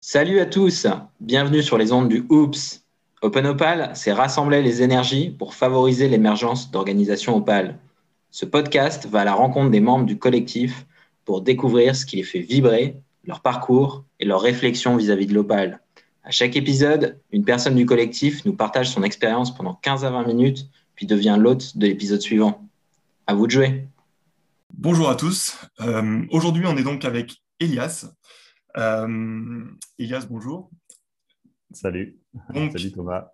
Salut à tous, bienvenue sur les ondes du OOPS. Open Opal, c'est rassembler les énergies pour favoriser l'émergence d'organisations Opal. Ce podcast va à la rencontre des membres du collectif pour découvrir ce qui les fait vibrer, leur parcours et leurs réflexions vis-à-vis de l'Opal. À chaque épisode, une personne du collectif nous partage son expérience pendant 15 à 20 minutes, puis devient l'hôte de l'épisode suivant. À vous de jouer. Bonjour à tous. Euh, aujourd'hui, on est donc avec Elias. Euh, Elias, bonjour. Salut. Salut Thomas.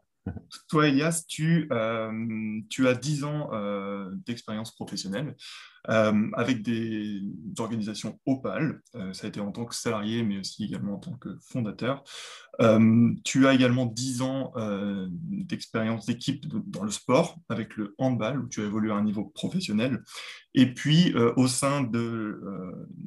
Toi, Elias, tu, euh, tu as 10 ans euh, d'expérience professionnelle avec des organisations Opal. ça a été en tant que salarié, mais aussi également en tant que fondateur. tu as également 10 ans d'expérience d'équipe dans le sport avec le handball, où tu as évolué à un niveau professionnel. Et puis, au sein de,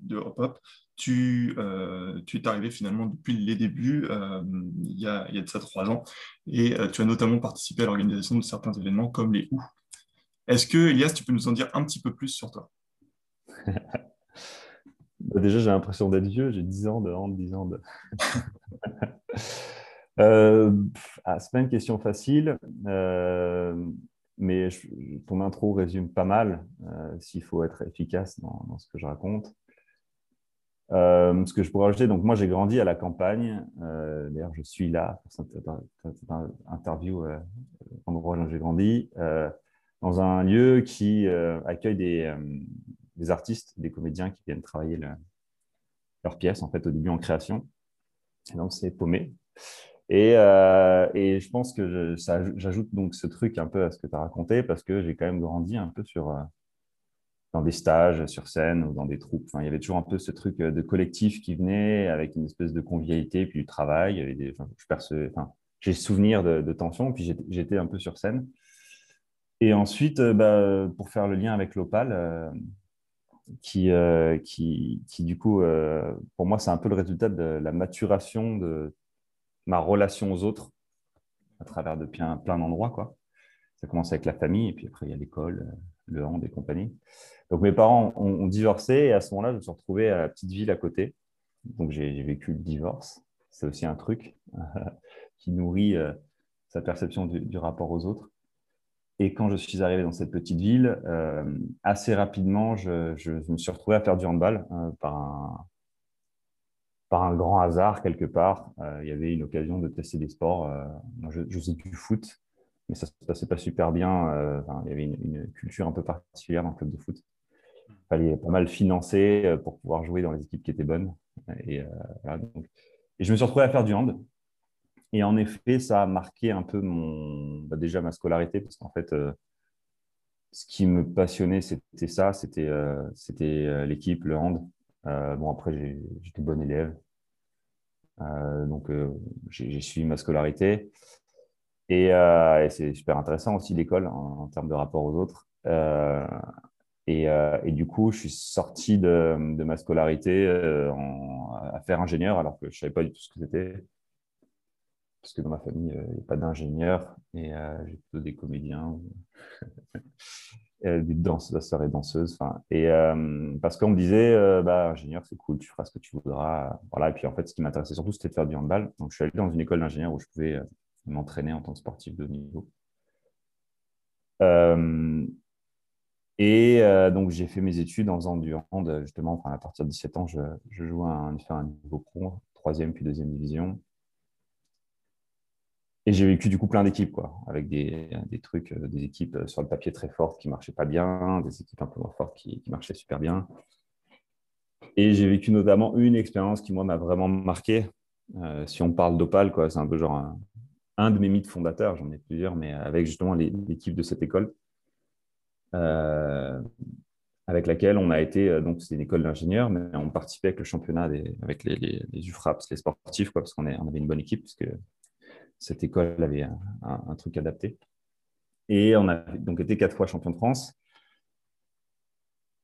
de Hop Hop, tu, euh, es arrivé finalement depuis les débuts, euh, il, y a, de ça trois ans, et euh, tu as notamment participé à l'organisation de certains événements comme les OU. Est-ce que, Elias, tu peux nous en dire un petit peu plus sur toi? Déjà, j'ai l'impression d'être vieux, j'ai 10 ans de hand, 10 ans de... euh, ah, c'est pas une question facile, mais ton intro résume pas mal s'il faut être efficace dans, ce que je raconte. Euh, ce que je pourrais ajouter, donc moi j'ai grandi à la campagne. Euh, D'ailleurs, je suis là pour cette, interview, euh, endroit où j'ai grandi, euh, dans un lieu qui euh, accueille des, des, artistes, des comédiens qui viennent travailler le, leurs pièces en fait au début en création. Et donc c'est paumé. Et, et, je pense que j'ajoute donc ce truc un peu à ce que tu as raconté parce que j'ai quand même grandi un peu sur dans des stages sur scène ou dans des troupes. Enfin, il y avait toujours un peu ce truc euh, de collectif qui venait avec une espèce de convivialité, puis du travail. Il des, enfin, j'ai souvenir de, de, tension, puis j'étais un peu sur scène. Et ensuite, euh, bah, pour faire le lien avec l'Opal, euh, qui, qui, qui, du coup, pour moi, c'est un peu le résultat de la maturation de ma relation aux autres à travers de plein, plein d'endroits. Quoi. Ça commence avec la famille, et puis après, il y a l'école, le hand et compagnie. Donc mes parents ont, divorcé et à ce moment-là, je me suis retrouvé à la petite ville à côté. Donc j'ai vécu le divorce. C'est aussi un truc qui nourrit euh, sa perception du, rapport aux autres. Et quand je suis arrivé dans cette petite ville, euh, assez rapidement, je, me suis retrouvé à faire du handball euh, par, un, grand hasard quelque part. il y avait une occasion de tester des sports. je, je faisais du foot, mais ça ne se passait pas super bien. il y avait une, culture un peu particulière dans le club de foot fallait pas mal financer euh, pour pouvoir jouer dans les équipes qui étaient bonnes. Et, euh, et je me suis retrouvé à faire du hand. Et en effet, ça a marqué un peu mon, bah, déjà ma scolarité, parce qu'en fait, euh, ce qui me passionnait, c'était ça, c'était c'était l'équipe, le hand. bon, après, j'étais bon élève. donc, j'ai suivi ma scolarité. Et, c'est super intéressant aussi l'école en, termes de rapport aux autres. Euh, et, du coup, je suis sorti de, ma scolarité euh, à faire ingénieur, alors que je ne savais pas du tout ce que c'était. Parce que dans ma famille, euh, il n'y a pas d'ingénieur, et j'ai plutôt des comédiens, des danseurs et danseuses. Et parce qu'on me disait, bah, ingénieur, c'est cool, tu feras ce que tu voudras. Voilà. Et puis en fait, ce qui m'intéressait surtout, c'était de faire du handball. Donc je suis allé dans une école d'ingénieur où je pouvais m'entraîner en tant que sportif de haut niveau. Et euh, donc, j'ai fait mes études en faisant du hand, justement. À partir de 17 ans, je, je joue à un, un niveau pro, troisième puis deuxième division. Et j'ai vécu du coup plein d'équipes, quoi, avec des, des, trucs, euh, des équipes euh, sur le papier très fortes qui marchaient pas bien, des équipes un peu moins fortes qui, marchaient super bien. Et j'ai vécu notamment une expérience qui, moi, m'a vraiment marqué. si on parle d'Opal, quoi, c'est un peu genre un, de mes mythes fondateurs, j'en ai plusieurs, mais avec justement l'équipe de cette école. Euh, avec laquelle on a été, euh, donc c'est une école d'ingénieurs, mais on participait avec le championnat avec les, UFRAPS, les sportifs, quoi, parce qu'on on avait une bonne équipe, parce cette école avait un, truc adapté. Et on a donc été quatre fois champion de France,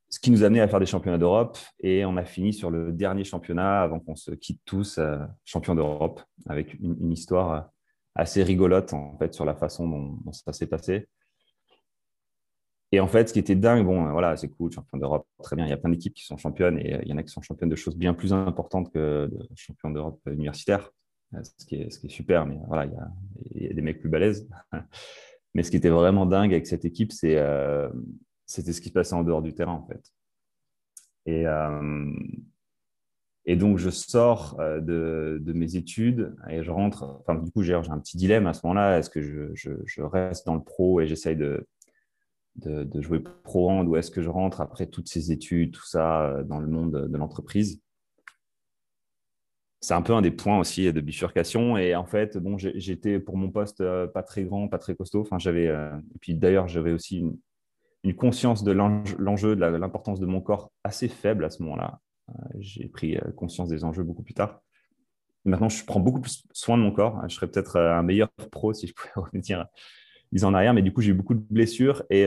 ce qui nous a amené à faire des championnats d'Europe. Et on a fini sur le dernier championnat avant qu'on se quitte tous, euh, champion d'Europe, avec une, histoire assez rigolote en fait sur la façon dont ça s'est passé. Et en fait, ce qui était dingue, bon, voilà, c'est cool, champion d'Europe, très bien. Il y a plein d'équipes qui sont championnes et il y en a qui sont championnes de choses bien plus importantes que champion d'Europe universitaire, ce qui, est, ce qui est super, mais voilà, il y, a, des mecs plus balèzes. mais ce qui était vraiment dingue avec cette équipe, c'est, c'était ce qui se passait en dehors du terrain, en fait. Et, et donc, je sors euh, de, mes études et je rentre. Du coup, j'ai un petit dilemme à ce moment-là. Est-ce que je, reste dans le pro et j'essaye de, de, jouer pro hand ou est-ce que je rentre après toutes ces études, tout ça, euh, dans le monde de l'entreprise? C'est un peu un des points aussi de bifurcation. Et en fait, bon, j'étais pour mon poste euh, pas très grand, pas très costaud. Enfin, j'avais. Et puis d'ailleurs, j'avais aussi une, conscience de l'enjeu, de l'importance de mon corps assez faible à ce moment-là. Euh, j'ai pris euh, conscience des enjeux beaucoup plus tard. Maintenant, je prends beaucoup plus soin de mon corps. Je serais peut-être euh, un meilleur pro si je pouvais revenir dix ans en arrière, mais du coup, j'ai eu beaucoup de blessures et,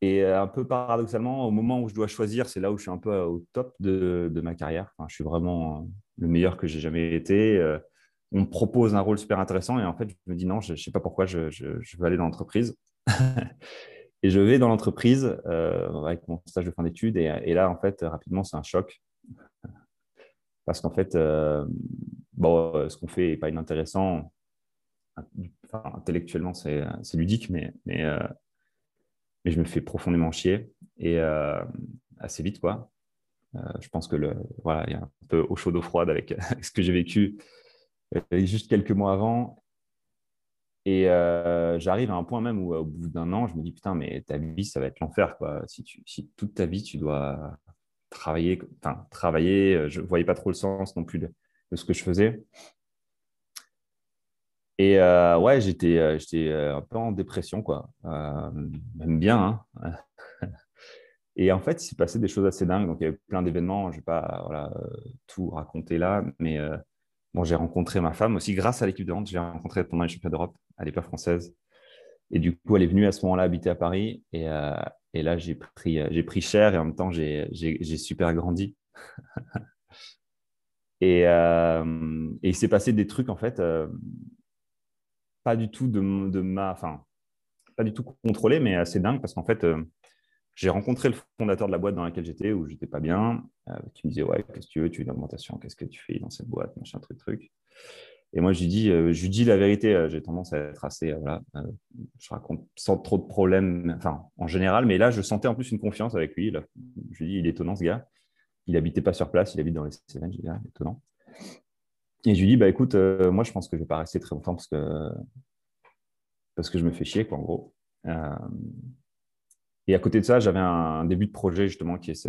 et un peu paradoxalement, au moment où je dois choisir, c'est là où je suis un peu au top de, ma carrière. Je suis vraiment le meilleur que j'ai jamais été. On me propose un rôle super intéressant et en fait, je me dis non, je ne sais pas pourquoi je, veux aller dans l'entreprise. Et je vais dans l'entreprise euh, avec mon stage de fin d'études. Et, là, en fait, rapidement, c'est un choc. Parce qu'en fait, euh, bon, ce qu'on fait n'est pas inintéressant. Intellectuellement, c'est ludique, mais, euh, mais je me fais profondément chier. Et assez vite, quoi. je pense que voilà, il y a un peu au chaud, d'eau froide avec, ce que j'ai vécu juste quelques mois avant. Et euh, j'arrive à un point même où, au bout d'un an, je me dis putain, mais ta vie, ça va être l'enfer. Quoi. Si, toute ta vie, tu dois travailler, enfin, travailler, euh, je voyais pas trop le sens non plus de, ce que je faisais. Et euh, ouais, j'étais, j'étais un peu en dépression, quoi. même bien. Hein. Et en fait, il s'est passé des choses assez dingues. Donc, il y avait plein d'événements. Je ne vais pas voilà, tout raconter là, mais Bon, j'ai rencontré ma femme aussi grâce à l'équipe de vente. J'ai rencontré pendant les championnats d'Europe à l'époque française. Et du coup, elle est venue à ce moment-là habiter à Paris. Et, euh, et là, j'ai pris, euh, j'ai pris cher et en même temps, j'ai super grandi. et, euh, et, il s'est passé des trucs, en fait, pas du tout de, de ma. Enfin, pas du tout contrôlé, mais assez dingue parce qu'en fait, j'ai rencontré le fondateur de la boîte dans laquelle j'étais, où j'étais pas bien, euh, qui me disait Ouais, qu'est-ce que tu veux? Tu veux une augmentation? Qu'est-ce que tu fais dans cette boîte? Machin, truc, truc. Et moi, je lui dis, euh, je lui dis la vérité. Euh, j'ai tendance à être assez. voilà, je raconte sans trop de problèmes, enfin, en général, mais là, je sentais en plus une confiance avec lui. Je lui dis Il est étonnant, ce gars. Il habitait pas sur place, il habite dans les Cévennes. Je dis ah, étonnant. Et je lui dis Bah écoute, moi, je pense que je vais pas rester très longtemps parce que, parce que je me fais chier, quoi, en gros. Et à côté de ça, j'avais un, début de projet justement qui est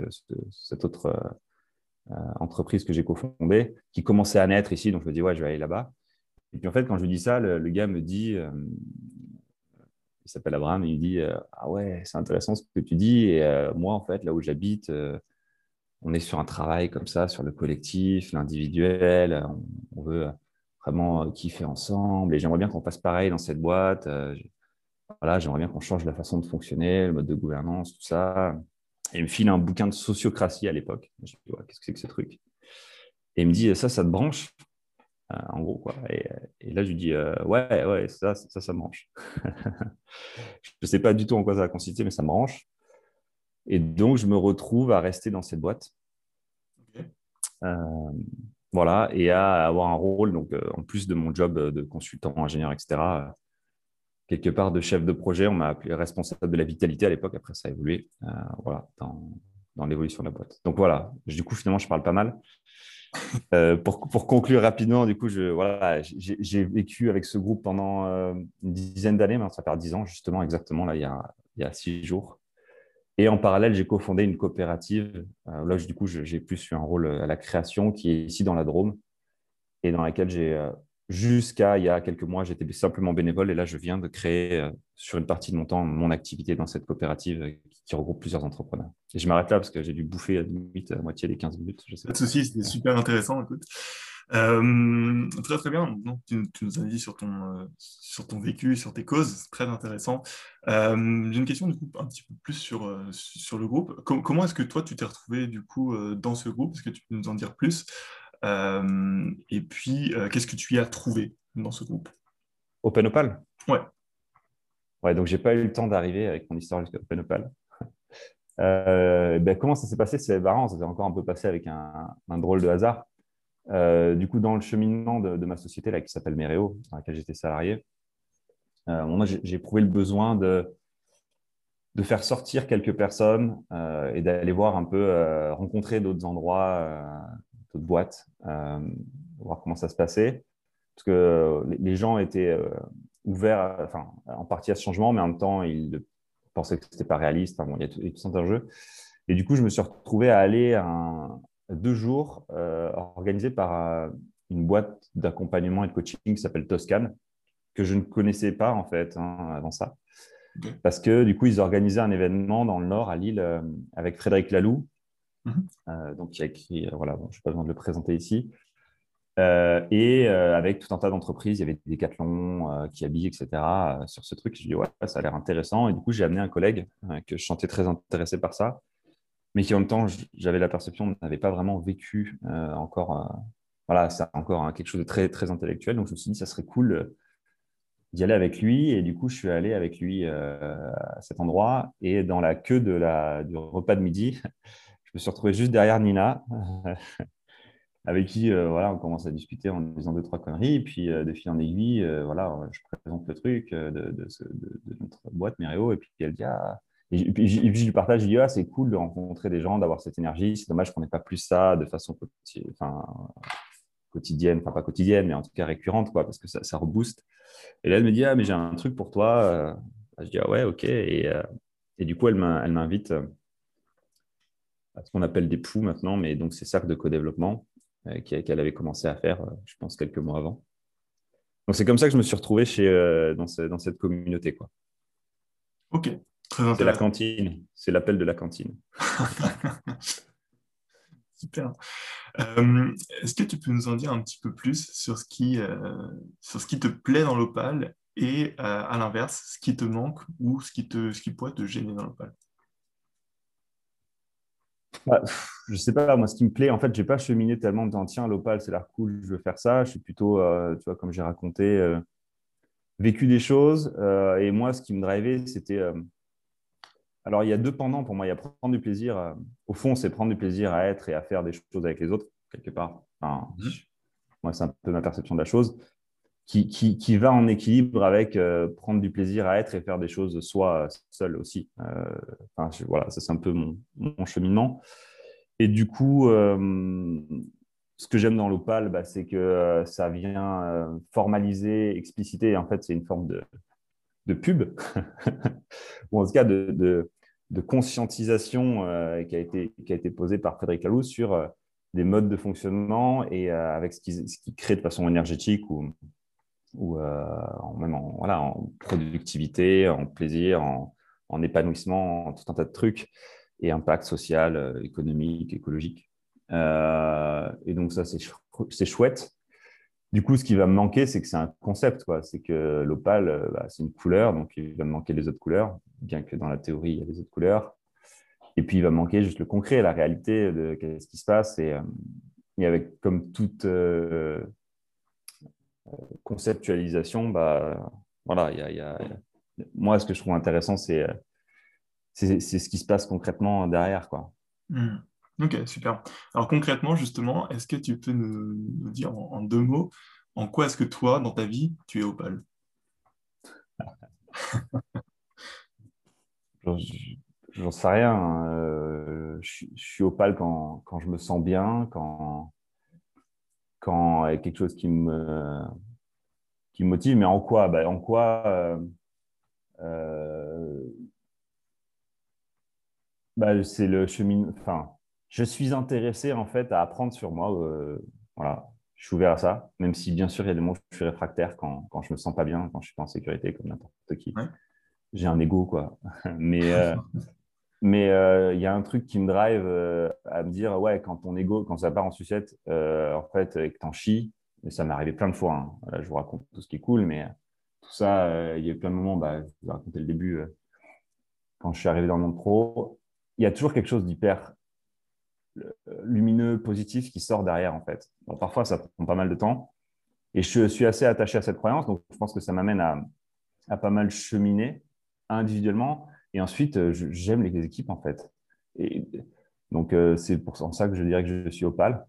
cette autre euh, euh, entreprise que j'ai cofondée, qui commençait à naître ici. Donc je me dis, ouais, je vais aller là-bas. Et puis en fait, quand je lui dis ça, le, gars me dit, euh, il s'appelle Abraham, il me dit, ah ouais, c'est intéressant ce que tu dis. Et moi, en fait, là où j'habite, on est sur un travail comme ça, sur le collectif, l'individuel. On, veut vraiment kiffer ensemble. Et j'aimerais bien qu'on fasse pareil dans cette boîte voilà, j'aimerais bien qu'on change la façon de fonctionner, le mode de gouvernance, tout ça. Et il me file un bouquin de sociocratie à l'époque. Je me dis, qu'est-ce que c'est que ce truc? Et il me dit, ça, ça te branche? Euh, En gros, quoi. Et, là, je lui dis, euh, ouais, ouais, ça, ça, ça me branche. je ne sais pas du tout en quoi ça va consister, mais ça me branche. Et donc, je me retrouve à rester dans cette boîte. Euh, voilà, et à avoir un rôle, donc en plus de mon job de consultant, ingénieur, etc., quelque part de chef de projet. On m'a appelé responsable de la vitalité à l'époque. Après, ça a évolué euh, voilà, dans, dans l'évolution de la boîte. Donc voilà, du coup, finalement, je parle pas mal. Euh, pour, pour, conclure rapidement, du coup, je, voilà, j'ai vécu avec ce groupe pendant euh, une dizaine d'années, mais ça fait dix ans, justement, exactement, là, il y a, il y a six jours. Et en parallèle, j'ai cofondé une coopérative. là, du coup, j'ai plus eu un rôle à la création qui est ici dans la Drôme et dans laquelle j'ai Jusqu'à il y a quelques mois, j'étais simplement bénévole et là, je viens de créer euh, sur une partie de mon temps mon activité dans cette coopérative euh, qui, regroupe plusieurs entrepreneurs. Et je m'arrête là parce que j'ai dû bouffer à limite à moitié les 15 minutes. Je sais pas. de souci, c'était super intéressant. Écoute. Euh, très très bien. tu, nous as dit sur ton, sur ton vécu, sur tes causes, très intéressant. j'ai une question du coup un petit peu plus sur, sur le groupe. comment est-ce que toi tu t'es retrouvé du coup dans ce groupe? Est-ce que tu peux nous en dire plus? Euh, et puis, euh, qu'est-ce que tu y as trouvé dans ce groupe? Open Opal? Ouais. Ouais, donc j'ai pas eu le temps d'arriver avec mon histoire jusqu'à OpenOpal. Euh, ben, comment ça s'est passé? C'est marrant, ça s'est encore un peu passé avec un, drôle de hasard. Euh, du coup, dans le cheminement de, ma société là, qui s'appelle Mereo, dans laquelle j'étais salarié, euh, j'ai éprouvé le besoin de, de faire sortir quelques personnes et d'aller voir un peu, rencontrer d'autres endroits, d'autres boîtes, voir comment ça se passait. Parce que les gens étaient ouverts, enfin, en partie à ce changement, mais en même temps, ils pensais que c'était pas réaliste. Enfin, il y a tout, tout un jeu. Et du coup, je me suis retrouvé à aller un, deux jours euh, organisés par euh, une boîte d'accompagnement et de coaching qui s'appelle Toscane, que je ne connaissais pas en fait hein, avant ça. Parce que du coup, ils organisaient un événement dans le Nord, à Lille, euh, avec Frédéric Laloux, mhm. donc qui a écrit, voilà, bon, je n'ai pas besoin de le présenter ici, euh, et euh, avec tout un tas d'entreprises, il y avait des Decathlon, euh, qui habillent, etc. sur ce truc. Je dis, ouais, ça a l'air intéressant. Et du coup, j'ai amené un collègue que je sentais très intéressé par ça, mais qui en même temps, j'avais la perception n'avait pas vraiment vécu encore. voilà, c'est encore hein, quelque chose de très, très intellectuel. Donc, je me suis dit, ça serait cool d'y aller avec lui. Et du coup, je suis allé avec lui à cet endroit. Et dans la queue de la, du repas de midi, je me suis retrouvé juste derrière Nina avec qui euh, voilà, on commence à discuter en disant deux, trois conneries. Et puis, euh, de fil en aiguille, euh, voilà, je présente le truc de, de, notre boîte Méréo. Et puis, elle dit ah. Et puis, je lui partage, je dis ah, c'est cool de rencontrer des gens, d'avoir cette énergie. C'est dommage qu'on n'ait pas plus ça de façon quotidienne, enfin pas quotidienne, mais en tout cas récurrente, quoi, parce que ça, ça rebooste. Et là, elle me dit ah, mais j'ai un truc pour toi. Je dis ah ouais, ok. Et, et du coup, elle m'invite à ce qu'on appelle des poux maintenant, mais donc c'est cercle de co-développement. Euh, qu'elle avait commencé à faire, euh, je pense, quelques mois avant. Donc, c'est comme ça que je me suis retrouvé chez, euh, dans, dans, cette communauté. Quoi. Ok, C'est la cantine, c'est l'appel de la cantine. Super. Est-ce que tu peux nous en dire un petit peu plus sur ce qui, sur ce qui te plaît dans l'opale et à l'inverse, ce qui te manque ou ce qui, te, ce qui pourrait te gêner dans l'opale? Bah, je sais pas, moi, ce qui me plaît, en fait, j'ai pas cheminé tellement en disant tiens, l'opale, c'est l'air cool, je veux faire ça. Je suis plutôt, euh, tu vois, comme j'ai raconté, euh, vécu des choses. Euh, et moi, ce qui me drivait, c'était. Alors, il y a deux pendants pour moi. Il y a prendre du plaisir. au fond, c'est prendre du plaisir à être et à faire des choses avec les autres, quelque part. Enfin, mmh. Moi, c'est un peu ma perception de la chose qui, va en équilibre avec euh, prendre du plaisir à être et faire des choses soi seul aussi. Euh, voilà, ça c'est un peu mon, cheminement. Et du coup, euh, ce que j'aime dans l'opale, bah, c'est que ça vient formaliser, expliciter. En fait, c'est une forme de, de pub, ou en tout cas de, de, conscientisation qui, a été, qui a été posée par Frédéric Laloux sur des modes de fonctionnement et avec ce qui, ce qui crée de façon énergétique ou ou euh, même en, voilà, en productivité, en plaisir, en, épanouissement, en tout un tas de trucs, et impact social, euh, économique, écologique. Euh, et donc ça, c'est chouette. Du coup, ce qui va me manquer, c'est que c'est un concept. C'est que l'opale, bah, c'est une couleur, donc il va me manquer les autres couleurs, bien que dans la théorie, il y a les autres couleurs. Et puis, il va me manquer juste le concret, la réalité de ce qui se passe. Et, et avec, comme toute conceptualisation, bah, voilà, y a, moi, ce que je trouve intéressant, c'est ce qui se passe concrètement derrière. Quoi. Hmm. Ok, super. Alors concrètement, justement, est-ce que tu peux nous, dire en, deux mots en quoi est-ce que toi, dans ta vie, tu es opale? J'en sais rien. Hein. Euh, je, suis opale quand, quand, je me sens bien, quand, quand il y a quelque chose qui me, qui motive, mais en quoi? Bah, En quoi euh, euh, bah, C'est le chemin. Enfin, je suis intéressé en fait à apprendre sur moi. Euh, voilà, je suis ouvert à ça, même si bien sûr il y a des moments où je suis réfractaire quand, quand je me sens pas bien, quand je suis pas en sécurité, comme n'importe qui. J'ai un ego, quoi. mais mais euh, il y a un truc qui me drive euh, à me dire, ouais, quand ton ego, quand ça part en sucette, euh, en fait, et que t'en chies, ça m'est arrivé plein de fois. Hein. je vous raconte tout ce qui est cool, mais tout ça, il y a eu plein de moments, bah, je vous ai raconté le début, quand je suis arrivé dans le monde pro, il y a toujours quelque chose d'hyper lumineux, positif qui sort derrière, en fait. parfois, ça prend pas mal de temps. Et je suis assez attaché à cette croyance, donc je pense que ça m'amène à, pas mal cheminer individuellement. Et ensuite, j'aime les équipes, en fait. Et donc, c'est pour ça que je dirais que je suis Opal.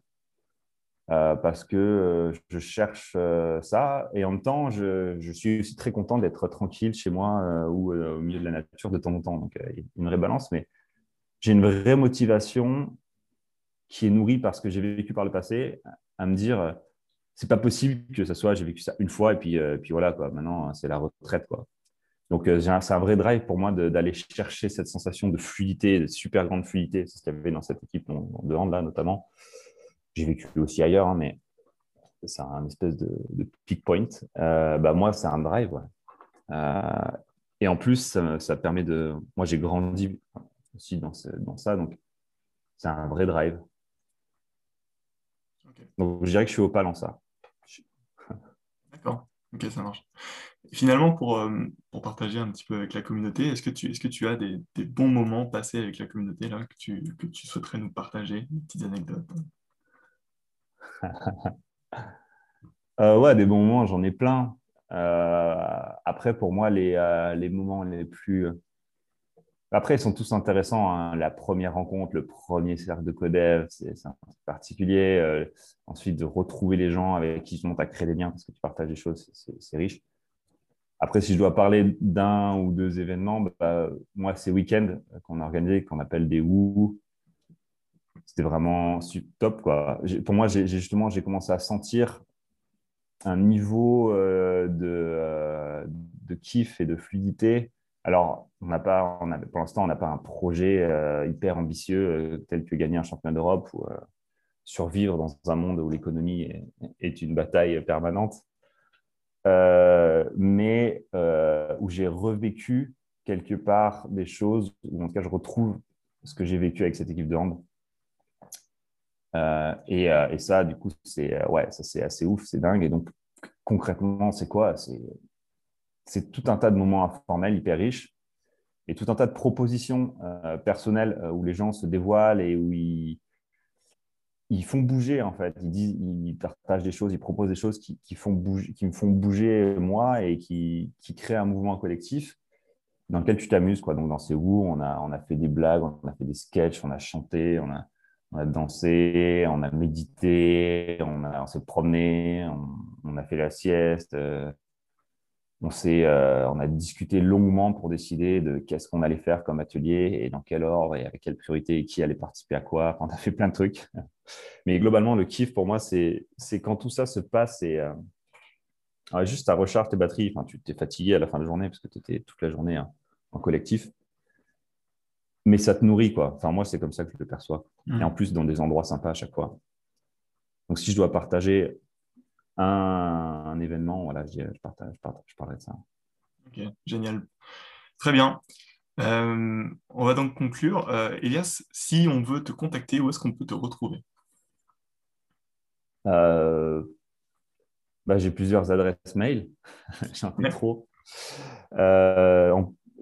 parce que je cherche ça et en même temps, je, je suis aussi très content d'être tranquille chez moi ou au milieu de la nature de temps en temps. Donc, il y a une vraie balance, mais j'ai une vraie motivation qui est nourrie par ce que j'ai vécu par le passé à me dire c'est pas possible que ça soit j'ai vécu ça une fois et puis, euh, puis voilà quoi. Maintenant c'est la retraite quoi. Donc euh, c'est un vrai drive pour moi d'aller chercher cette sensation de fluidité de super grande fluidité. C'est ce qu'il y avait dans cette équipe de hand là notamment. J'ai vécu aussi ailleurs hein, mais c'est un espèce de, peak point. Euh, bah moi c'est un drive et en plus ça, permet de moi j'ai grandi aussi dans ça donc c'est un vrai drive donc, je dirais que je suis opal en ça. D'accord, ok, ça marche. finalement, pour, euh, pour partager un petit peu avec la communauté, est-ce que tu, est-ce que tu as des, des, bons moments passés avec la communauté là, que, tu, que tu souhaiterais nous partager, des petites anecdotes? Euh, Ouais, des bons moments, j'en ai plein. Euh, après, pour moi, les, les moments les plus après, ils sont tous intéressants. Hein. La première rencontre, le premier cercle de codev, c'est particulier. Euh, ensuite, de retrouver les gens avec qui tu à créer des liens parce que tu partages des choses, c'est riche. Après, si je dois parler d'un ou deux événements, bah, moi, ces week-ends qu'on a organisés, qu'on appelle des WOO, c'était vraiment top. Quoi. Pour moi, justement, j'ai commencé à sentir un niveau euh, de, euh, de kiff et de fluidité alors, on pas, on pour l'instant, on n'a pas un projet euh, hyper ambitieux euh, tel que gagner un championnat d'Europe ou euh, survivre dans un monde où l'économie est, une bataille permanente, mais où j'ai revécu quelque part des choses, ou en tout cas, je retrouve ce que j'ai vécu avec cette équipe de hand. Et, et, ça, du coup, c'est ouais, ça assez ouf, c'est dingue. Et donc, concrètement, c'est quoi? C'est tout un tas de moments informels hyper riches et tout un tas de propositions euh, personnelles euh, où les gens se dévoilent et où ils, ils font bouger en fait. Ils, disent, ils partagent des choses, ils proposent des choses qui, font bouger, qui me font bouger moi et qui, qui créent un mouvement collectif dans lequel tu t'amuses. Quoi. Donc dans ces où on a, on a fait des blagues, on a fait des sketchs, on a chanté, on a, on a dansé, on a médité, on, on s'est promené, on, a fait la sieste. Euh, on, euh, on a discuté longuement pour décider de qu'est-ce qu'on allait faire comme atelier et dans quel ordre et avec quelle priorité et qui allait participer à quoi. on a fait plein de trucs. Mais globalement, le kiff pour moi, c'est quand tout ça se passe et euh, juste à recharge tes batteries. Enfin, tu t'es fatigué à la fin de la journée parce que tu étais toute la journée hein, en collectif. Mais ça te nourrit, quoi. Enfin, moi, c'est comme ça que je le perçois. Mmh. Et en plus, dans des endroits sympas à chaque fois. Donc, si je dois partager un, événement, voilà, je, partage, je, partage, je parlerai de ça. Ok, génial. Très bien. Euh, on va donc conclure. Euh, Elias, si on veut te contacter, où est-ce qu'on peut te retrouver? Euh, bah, J'ai plusieurs adresses mail. J'en ai trop.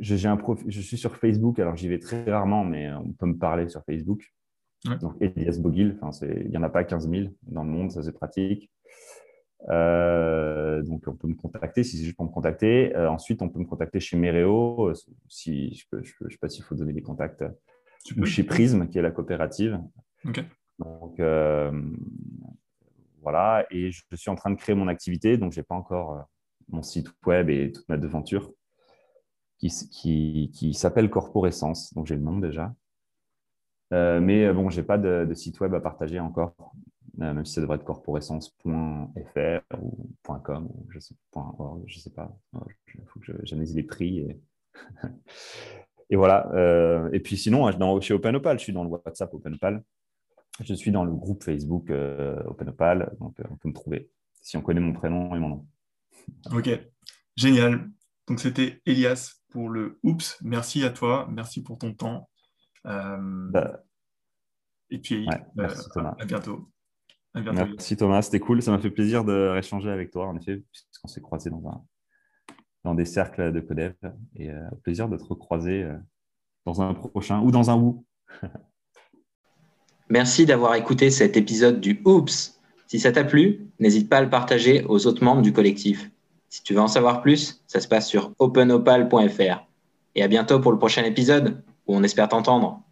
j'ai un profil, je suis sur Facebook, alors j'y vais très rarement, mais on peut me parler sur Facebook. Donc Elias Bogil, il n'y en a pas 15 000 dans le monde, ça c'est pratique. Euh, donc, on peut me contacter si c'est juste pour me contacter. Euh, ensuite, on peut me contacter chez Mereo, euh, si je ne sais pas s'il faut donner des contacts, ou chez Prism, qui est la coopérative. Donc, voilà. Et je suis en train de créer mon activité, donc je n'ai pas encore mon site web et toute ma devanture, qui, qui, qui s'appelle Corporescence. Donc, j'ai le nom déjà. mais bon, je n'ai pas de, de, site web à partager encore. Euh, même si ça devrait être corporescence.fr ou .com ou je sais, je sais pas. Il faut que j'analyse les prix. Et, et voilà. Euh, et puis sinon, dans, chez OpenOpal, je suis dans le WhatsApp OpenOpal. Je suis dans le groupe Facebook euh, OpenOpal, donc on peut me trouver si on connaît mon prénom et mon nom. Ok, génial. Donc c'était Elias pour le Oups. Merci à toi, merci pour ton temps. Bah, et puis à bientôt. Merci Thomas, c'était cool. Ça m'a fait plaisir de réchanger avec toi, en effet, puisqu'on s'est croisés dans, un, dans des cercles de codev. Et euh, plaisir de te recroiser euh, dans un prochain ou dans un ou. Merci d'avoir écouté cet épisode du Oops. Si ça t'a plu, n'hésite pas à le partager aux autres membres du collectif. Si tu veux en savoir plus, ça se passe sur openopal.fr. Et à bientôt pour le prochain épisode où on espère t'entendre.